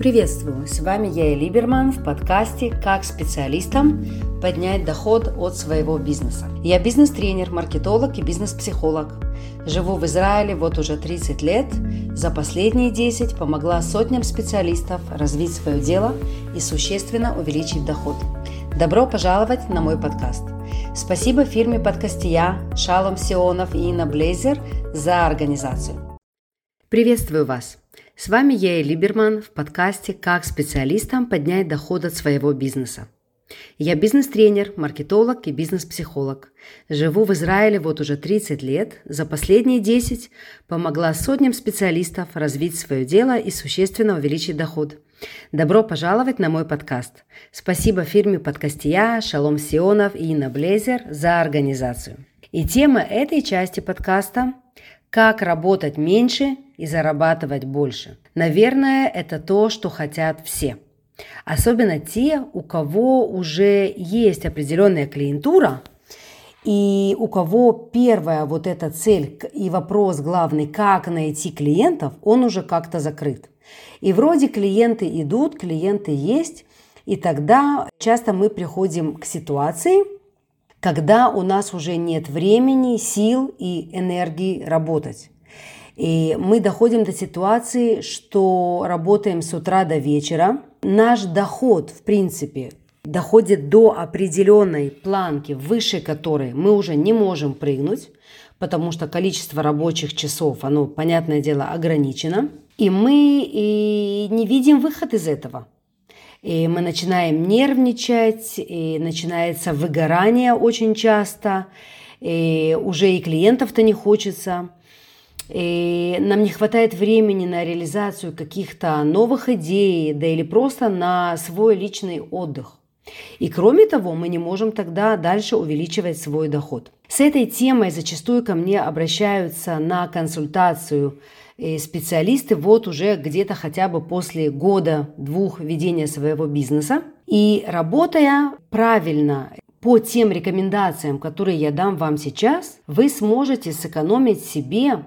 Приветствую! С вами я, Либерман, в подкасте «Как специалистам поднять доход от своего бизнеса». Я бизнес-тренер, маркетолог и бизнес-психолог. Живу в Израиле вот уже 30 лет. За последние 10 помогла сотням специалистов развить свое дело и существенно увеличить доход. Добро пожаловать на мой подкаст. Спасибо фирме «Подкастия», Шалом Сионов и Инна Блейзер за организацию. Приветствую вас! С вами я, Либерман, в подкасте «Как специалистам поднять доход от своего бизнеса». Я бизнес-тренер, маркетолог и бизнес-психолог. Живу в Израиле вот уже 30 лет. За последние 10 помогла сотням специалистов развить свое дело и существенно увеличить доход. Добро пожаловать на мой подкаст. Спасибо фирме Подкастия, Шалом Сионов и Инна Блейзер за организацию. И тема этой части подкаста – как работать меньше и зарабатывать больше. Наверное, это то, что хотят все. Особенно те, у кого уже есть определенная клиентура, и у кого первая вот эта цель и вопрос главный, как найти клиентов, он уже как-то закрыт. И вроде клиенты идут, клиенты есть, и тогда часто мы приходим к ситуации, когда у нас уже нет времени, сил и энергии работать. И мы доходим до ситуации, что работаем с утра до вечера. Наш доход, в принципе, доходит до определенной планки, выше которой мы уже не можем прыгнуть, потому что количество рабочих часов, оно, понятное дело, ограничено. И мы и не видим выход из этого. И мы начинаем нервничать, и начинается выгорание очень часто, и уже и клиентов-то не хочется – и нам не хватает времени на реализацию каких-то новых идей, да или просто на свой личный отдых. И кроме того, мы не можем тогда дальше увеличивать свой доход. С этой темой зачастую ко мне обращаются на консультацию э, специалисты вот уже где-то хотя бы после года-двух ведения своего бизнеса. И работая правильно по тем рекомендациям, которые я дам вам сейчас, вы сможете сэкономить себе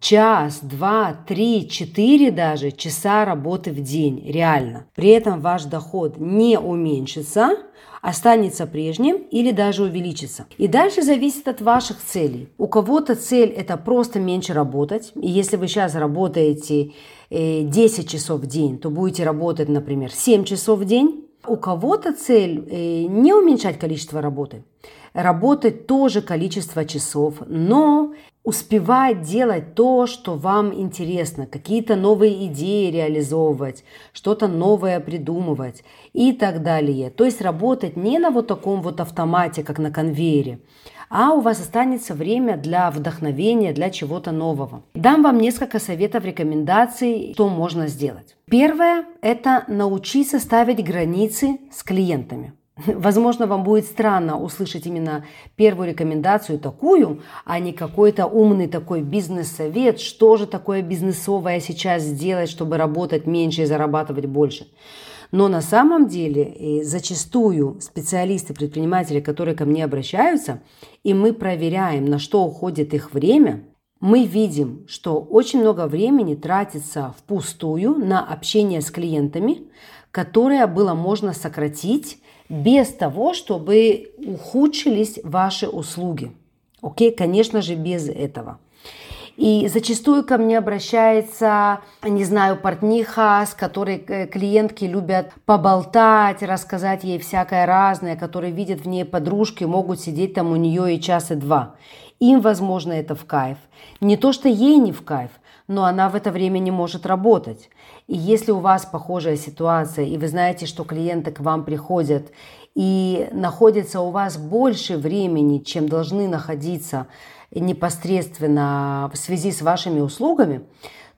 час, два, три, четыре даже часа работы в день, реально. При этом ваш доход не уменьшится, останется прежним или даже увеличится. И дальше зависит от ваших целей. У кого-то цель это просто меньше работать. И если вы сейчас работаете 10 э, часов в день, то будете работать, например, 7 часов в день. У кого-то цель э, не уменьшать количество работы, работать тоже количество часов, но успевать делать то, что вам интересно, какие-то новые идеи реализовывать, что-то новое придумывать и так далее. То есть работать не на вот таком вот автомате, как на конвейере, а у вас останется время для вдохновения, для чего-то нового. Дам вам несколько советов, рекомендаций, что можно сделать. Первое – это научиться ставить границы с клиентами. Возможно, вам будет странно услышать именно первую рекомендацию такую, а не какой-то умный такой бизнес-совет, что же такое бизнесовое сейчас сделать, чтобы работать меньше и зарабатывать больше. Но на самом деле зачастую специалисты, предприниматели, которые ко мне обращаются, и мы проверяем, на что уходит их время, мы видим, что очень много времени тратится впустую на общение с клиентами, которое было можно сократить без того, чтобы ухудшились ваши услуги. Окей, конечно же, без этого. И зачастую ко мне обращается, не знаю, портниха, с которой э, клиентки любят поболтать, рассказать ей всякое разное, которые видят в ней подружки, могут сидеть там у нее и час, и два. Им, возможно, это в кайф. Не то, что ей не в кайф, но она в это время не может работать. И если у вас похожая ситуация, и вы знаете, что клиенты к вам приходят и находятся у вас больше времени, чем должны находиться непосредственно в связи с вашими услугами,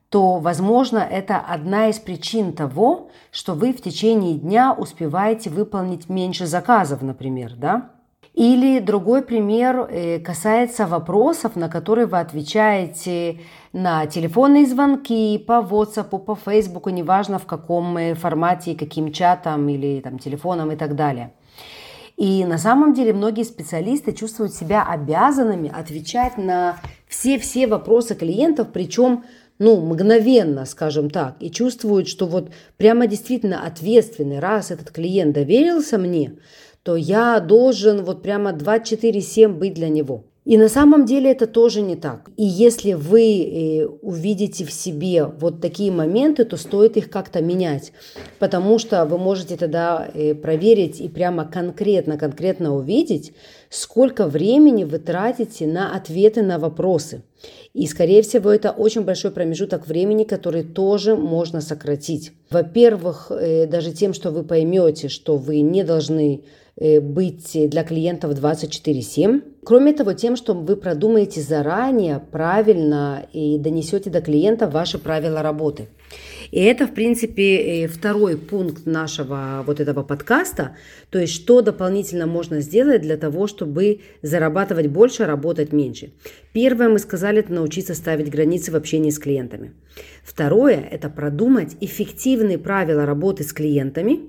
то, возможно, это одна из причин того, что вы в течение дня успеваете выполнить меньше заказов, например, да? Или другой пример э, касается вопросов, на которые вы отвечаете на телефонные звонки, по WhatsApp, по Facebook, неважно в каком э, формате, каким чатом или там, телефоном и так далее. И на самом деле многие специалисты чувствуют себя обязанными отвечать на все-все вопросы клиентов, причем ну, мгновенно, скажем так, и чувствуют, что вот прямо действительно ответственный, раз этот клиент доверился мне, то я должен вот прямо 24-7 быть для него. И на самом деле это тоже не так. И если вы э, увидите в себе вот такие моменты, то стоит их как-то менять, потому что вы можете тогда э, проверить и прямо конкретно, конкретно увидеть, сколько времени вы тратите на ответы на вопросы. И, скорее всего, это очень большой промежуток времени, который тоже можно сократить. Во-первых, э, даже тем, что вы поймете, что вы не должны Э, быть для клиентов 24-7. Кроме того, тем, что вы продумаете заранее правильно и донесете до клиента ваши правила работы. И это, в принципе, второй пункт нашего вот этого подкаста, то есть что дополнительно можно сделать для того, чтобы зарабатывать больше, работать меньше. Первое, мы сказали, это научиться ставить границы в общении с клиентами. Второе – это продумать эффективные правила работы с клиентами,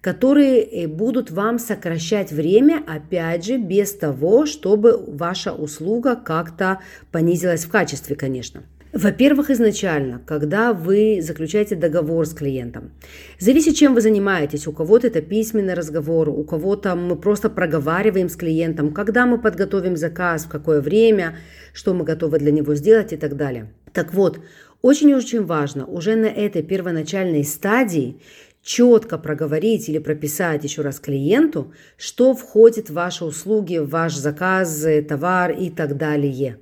которые э, будут вам сокращать время, опять же, без того, чтобы ваша услуга как-то понизилась в качестве, конечно. Во-первых, изначально, когда вы заключаете договор с клиентом, зависит, чем вы занимаетесь. У кого-то это письменный разговор, у кого-то мы просто проговариваем с клиентом, когда мы подготовим заказ, в какое время, что мы готовы для него сделать и так далее. Так вот, очень-очень важно уже на этой первоначальной стадии четко проговорить или прописать еще раз клиенту, что входит в ваши услуги, в ваш заказ, товар и так далее.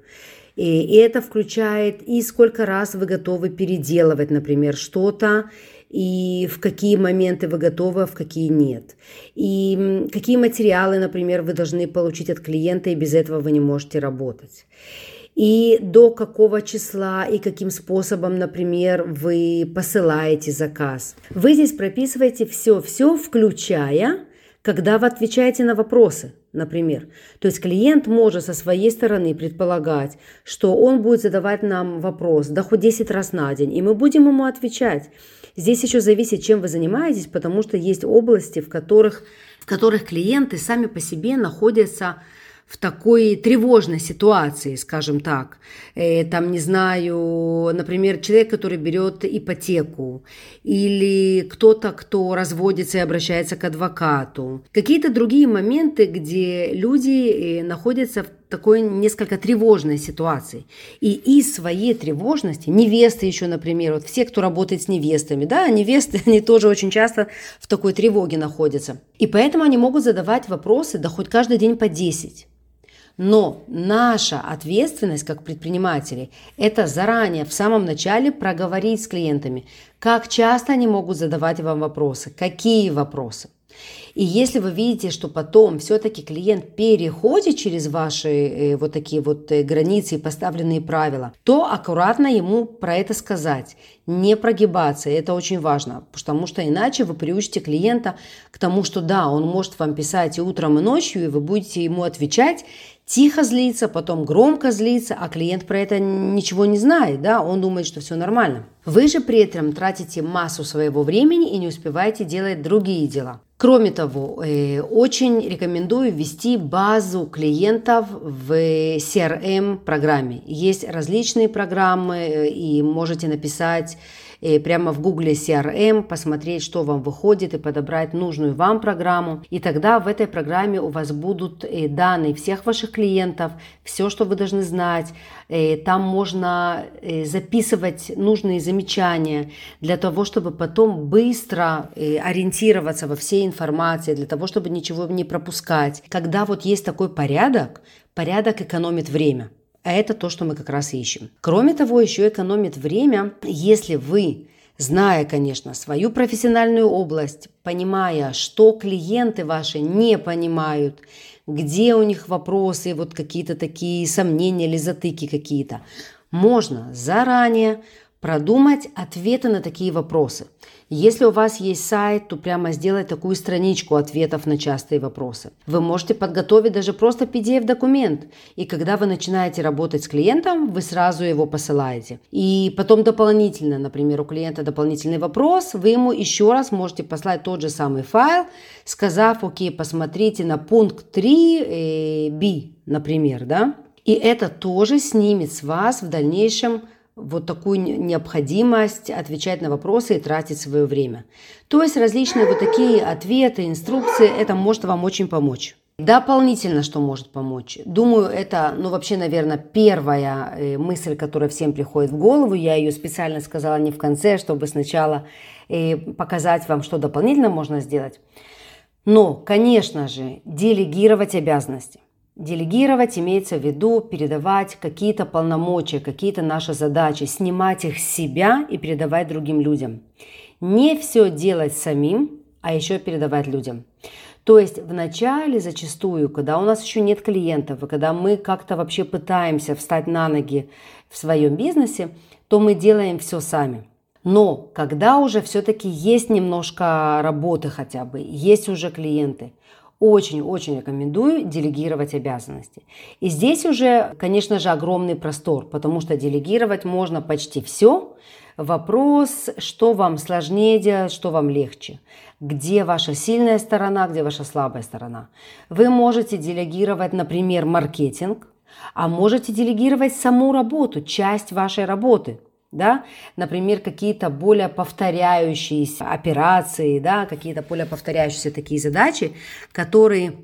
И это включает и сколько раз вы готовы переделывать, например, что-то, и в какие моменты вы готовы, а в какие нет. И какие материалы, например, вы должны получить от клиента, и без этого вы не можете работать и до какого числа и каким способом, например, вы посылаете заказ. Вы здесь прописываете все-все, включая, когда вы отвечаете на вопросы, например. То есть клиент может со своей стороны предполагать, что он будет задавать нам вопрос, да хоть 10 раз на день, и мы будем ему отвечать. Здесь еще зависит, чем вы занимаетесь, потому что есть области, в которых, в которых клиенты сами по себе находятся в такой тревожной ситуации, скажем так. Э, там, не знаю, например, человек, который берет ипотеку, или кто-то, кто разводится и обращается к адвокату. Какие-то другие моменты, где люди э, находятся в такой несколько тревожной ситуации. И из своей тревожности, невесты еще, например, вот все, кто работает с невестами, да, невесты, они тоже очень часто в такой тревоге находятся. И поэтому они могут задавать вопросы, да хоть каждый день по 10. Но наша ответственность как предпринимателей – это заранее, в самом начале проговорить с клиентами, как часто они могут задавать вам вопросы, какие вопросы. И если вы видите, что потом все-таки клиент переходит через ваши э, вот такие вот э, границы и поставленные правила, то аккуратно ему про это сказать, не прогибаться, это очень важно, потому что иначе вы приучите клиента к тому, что да, он может вам писать и утром, и ночью, и вы будете ему отвечать, тихо злиться, потом громко злиться, а клиент про это ничего не знает, да, он думает, что все нормально. Вы же при этом тратите массу своего времени и не успеваете делать другие дела. Кроме того, э, очень рекомендую ввести базу клиентов в CRM-программе. Есть различные программы, э, и можете написать Э, прямо в гугле CRM, посмотреть, что вам выходит и подобрать нужную вам программу. И тогда в этой программе у вас будут э, данные всех ваших клиентов, все, что вы должны знать. Э, там можно записывать нужные замечания для того, чтобы потом быстро ориентироваться во всей информации, для того, чтобы ничего не пропускать. Когда вот есть такой порядок, порядок экономит время. А это то, что мы как раз ищем. Кроме того, еще экономит время, если вы зная, конечно, свою профессиональную область, понимая, что клиенты ваши не понимают, где у них вопросы, вот какие-то такие сомнения или затыки какие-то, можно заранее продумать ответы на такие вопросы. Если у вас есть сайт, то прямо сделать такую страничку ответов на частые вопросы. Вы можете подготовить даже просто PDF-документ, и когда вы начинаете работать с клиентом, вы сразу его посылаете. И потом дополнительно, например, у клиента дополнительный вопрос, вы ему еще раз можете послать тот же самый файл, сказав, окей, посмотрите на пункт 3b, э, например, да, и это тоже снимет с вас в дальнейшем вот такую необходимость отвечать на вопросы и тратить свое время. То есть различные вот такие ответы, инструкции, это может вам очень помочь. Дополнительно, что может помочь? Думаю, это, ну, вообще, наверное, первая э, мысль, которая всем приходит в голову. Я ее специально сказала не в конце, чтобы сначала э, показать вам, что дополнительно можно сделать. Но, конечно же, делегировать обязанности. Делегировать имеется в виду передавать какие-то полномочия, какие-то наши задачи, снимать их с себя и передавать другим людям. Не все делать самим, а еще передавать людям. То есть в начале зачастую, когда у нас еще нет клиентов, и когда мы как-то вообще пытаемся встать на ноги в своем бизнесе, то мы делаем все сами. Но когда уже все-таки есть немножко работы хотя бы, есть уже клиенты, очень-очень рекомендую делегировать обязанности. И здесь уже, конечно же, огромный простор, потому что делегировать можно почти все. Вопрос, что вам сложнее делать, что вам легче где ваша сильная сторона, где ваша слабая сторона. Вы можете делегировать, например, маркетинг, а можете делегировать саму работу, часть вашей работы. Да? Например, какие-то более повторяющиеся операции, да? какие-то более повторяющиеся такие задачи, которые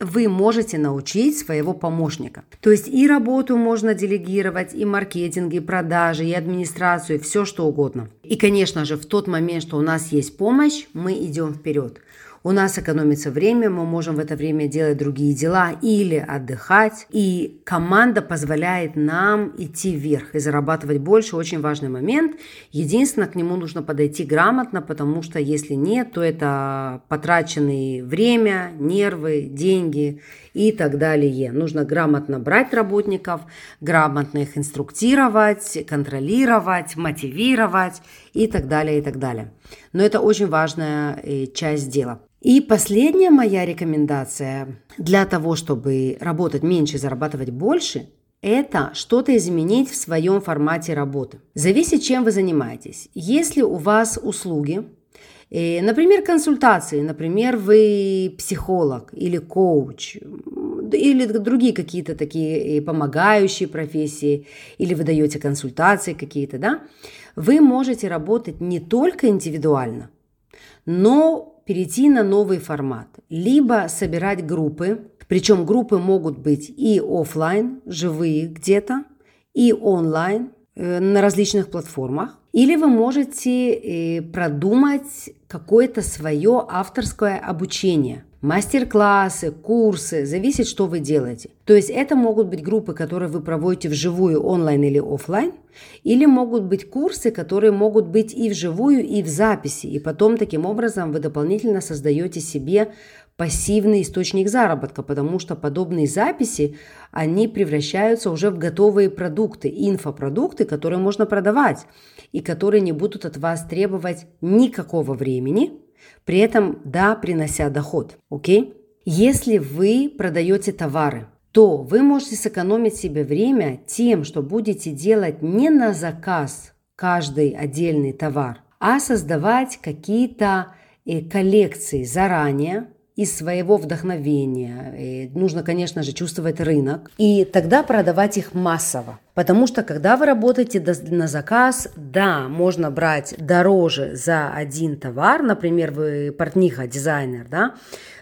вы можете научить своего помощника. То есть и работу можно делегировать, и маркетинг, и продажи, и администрацию, все что угодно. И, конечно же, в тот момент, что у нас есть помощь, мы идем вперед. У нас экономится время, мы можем в это время делать другие дела или отдыхать. И команда позволяет нам идти вверх и зарабатывать больше. Очень важный момент. Единственное, к нему нужно подойти грамотно, потому что если нет, то это потраченное время, нервы, деньги и так далее. Нужно грамотно брать работников, грамотно их инструктировать, контролировать, мотивировать и так далее, и так далее. Но это очень важная э, часть дела. И последняя моя рекомендация для того, чтобы работать меньше зарабатывать больше, это что-то изменить в своем формате работы. Зависит, чем вы занимаетесь. Если у вас услуги, э, например, консультации, например, вы психолог или коуч, или другие какие-то такие э, помогающие профессии, или вы даете консультации какие-то, да, вы можете работать не только индивидуально, но перейти на новый формат. Либо собирать группы, причем группы могут быть и офлайн, живые где-то, и онлайн э, на различных платформах. Или вы можете э, продумать какое-то свое авторское обучение мастер-классы, курсы, зависит, что вы делаете. То есть это могут быть группы, которые вы проводите вживую, онлайн или офлайн, или могут быть курсы, которые могут быть и вживую, и в записи. И потом таким образом вы дополнительно создаете себе пассивный источник заработка, потому что подобные записи, они превращаются уже в готовые продукты, инфопродукты, которые можно продавать и которые не будут от вас требовать никакого времени, при этом, да, принося доход, окей? Если вы продаете товары, то вы можете сэкономить себе время тем, что будете делать не на заказ каждый отдельный товар, а создавать какие-то э, коллекции заранее, из своего вдохновения. И нужно, конечно же, чувствовать рынок. И тогда продавать их массово. Потому что, когда вы работаете на заказ, да, можно брать дороже за один товар, например, вы портниха, дизайнер, да,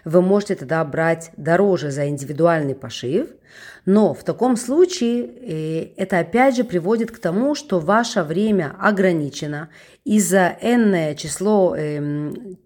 вы можете тогда брать дороже за индивидуальный пошив, но в таком случае э, это опять же приводит к тому, что ваше время ограничено, и за энное число эм,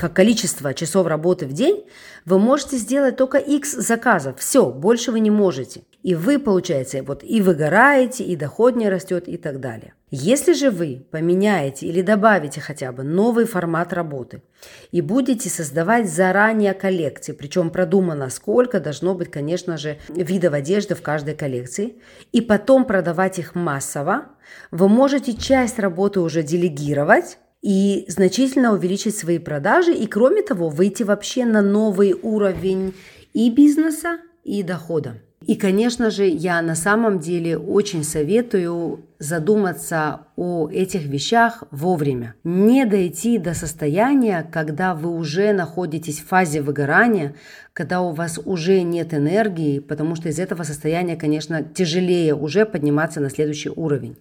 как количество часов работы в день, вы можете сделать только X заказов. Все, больше вы не можете. И вы, получается, вот и выгораете, и доход не растет, и так далее. Если же вы поменяете или добавите хотя бы новый формат работы и будете создавать заранее коллекции, причем продумано, сколько должно быть, конечно же, видов одежды в каждой коллекции, и потом продавать их массово, вы можете часть работы уже делегировать, и значительно увеличить свои продажи и, кроме того, выйти вообще на новый уровень и бизнеса, и дохода. И, конечно же, я на самом деле очень советую задуматься о этих вещах вовремя. Не дойти до состояния, когда вы уже находитесь в фазе выгорания, когда у вас уже нет энергии, потому что из этого состояния, конечно, тяжелее уже подниматься на следующий уровень.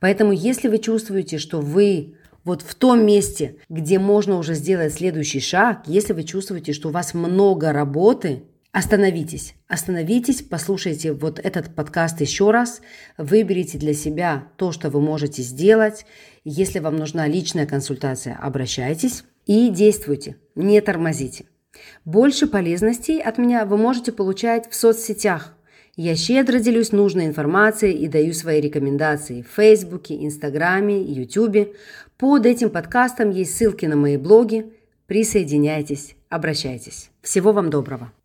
Поэтому, если вы чувствуете, что вы вот в том месте, где можно уже сделать следующий шаг, если вы чувствуете, что у вас много работы, Остановитесь, остановитесь, послушайте вот этот подкаст еще раз, выберите для себя то, что вы можете сделать. Если вам нужна личная консультация, обращайтесь и действуйте, не тормозите. Больше полезностей от меня вы можете получать в соцсетях. Я щедро делюсь нужной информацией и даю свои рекомендации в Фейсбуке, Инстаграме, Ютубе. Под этим подкастом есть ссылки на мои блоги. Присоединяйтесь, обращайтесь. Всего вам доброго!